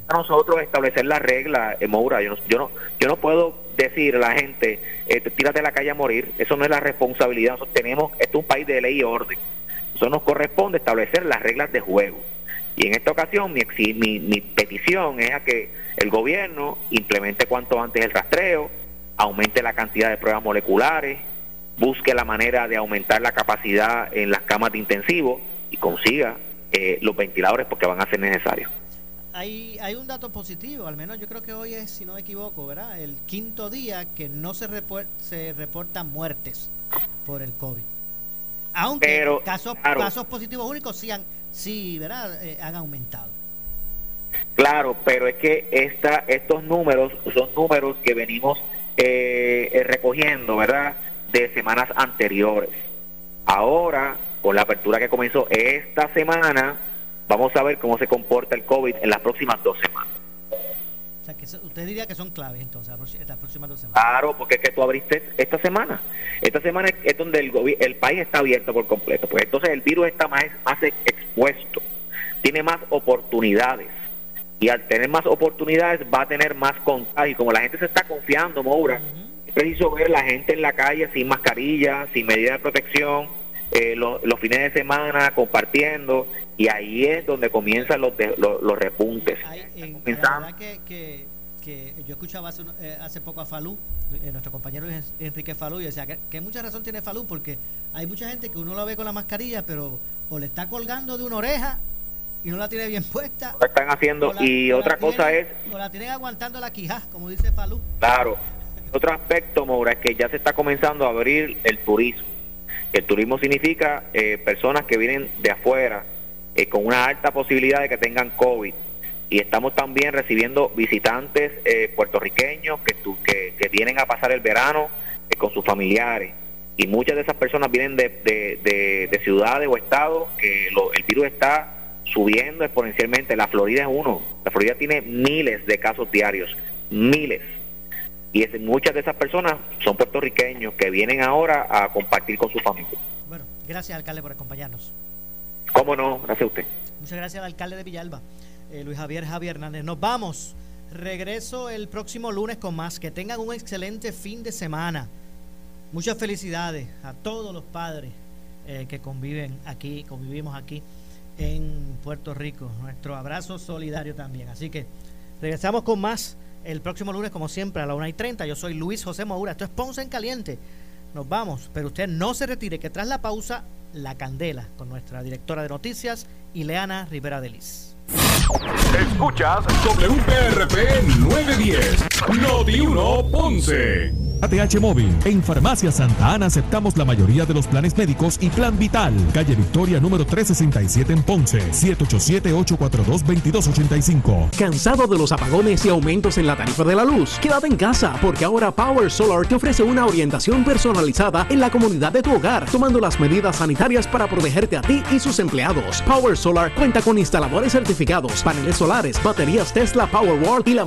A nosotros establecer las reglas, eh, Moura. Yo no, yo, no, yo no puedo decir a la gente, eh, tírate a la calle a morir. Eso no es la responsabilidad. Nosotros tenemos, esto es un país de ley y orden. Eso nos corresponde establecer las reglas de juego. Y en esta ocasión mi, mi, mi petición es a que el gobierno implemente cuanto antes el rastreo, aumente la cantidad de pruebas moleculares, busque la manera de aumentar la capacidad en las camas de intensivo y consiga eh, los ventiladores porque van a ser necesarios. Hay, hay un dato positivo, al menos yo creo que hoy es, si no me equivoco, ¿verdad? El quinto día que no se, se reportan muertes por el COVID. Aunque casos, casos positivos únicos sí, han, sí ¿verdad? Eh, han aumentado. Claro, pero es que esta, estos números son números que venimos eh, eh, recogiendo, ¿verdad? De semanas anteriores. Ahora, con la apertura que comenzó esta semana, vamos a ver cómo se comporta el COVID en las próximas dos semanas. O sea, que usted diría que son claves entonces, estas próximas dos semanas. Claro, porque es que tú abriste esta semana. Esta semana es donde el, el país está abierto por completo. Pues entonces el virus está más, más expuesto, tiene más oportunidades. Y al tener más oportunidades va a tener más contagio. Y como la gente se está confiando, Moura, es preciso ver la gente en la calle sin mascarilla, sin medida de protección, eh, los, fines de semana compartiendo y ahí es donde comienzan los, los, repuntes. que, que, yo escuchaba hace, eh, hace poco a Falú, eh, nuestro compañero Enrique Falú, y decía que, mucha razón tiene Falú porque hay mucha gente que uno la ve con la mascarilla, pero o le está colgando de una oreja y no la tiene bien puesta. Lo están haciendo. y otra cosa es. O la tienen aguantando la quijá, como dice Falú. Claro. Otro aspecto, Maura, es que ya se está comenzando a abrir el turismo. El turismo significa eh, personas que vienen de afuera eh, con una alta posibilidad de que tengan COVID. Y estamos también recibiendo visitantes eh, puertorriqueños que, que, vienen a pasar el verano con sus familiares. Y muchas de esas personas vienen de, de, ciudades o estados que el virus está subiendo exponencialmente. La Florida es uno. La Florida tiene miles de casos diarios. Miles y muchas de esas personas son puertorriqueños que vienen ahora a compartir con su familia. Bueno, gracias alcalde por acompañarnos. ¿Cómo no? Gracias a usted. Muchas gracias al alcalde de Villalba, eh, Luis Javier Javier Hernández. Nos vamos. Regreso el próximo lunes con más. Que tengan un excelente fin de semana. Muchas felicidades a todos los padres eh, que conviven aquí, convivimos aquí en Puerto Rico. Nuestro abrazo solidario también. Así que regresamos con más el próximo lunes, como siempre, a la 1 y 30. Yo soy Luis José Moura. Esto es Ponce en Caliente. Nos vamos, pero usted no se retire, que tras la pausa, la candela con nuestra directora de noticias, Ileana Rivera de Liz. Escuchas WPRP 910, Noti 1 Ponce. ATH Móvil. En Farmacia Santa Ana aceptamos la mayoría de los planes médicos y Plan Vital. Calle Victoria número 367 en Ponce. 787-842-2285. ¿Cansado de los apagones y aumentos en la tarifa de la luz? Quédate en casa, porque ahora Power Solar te ofrece una orientación personalizada en la comunidad de tu hogar, tomando las medidas sanitarias para protegerte a ti y sus empleados. Power Solar cuenta con instaladores certificados, paneles solares, baterías Tesla Powerwall y la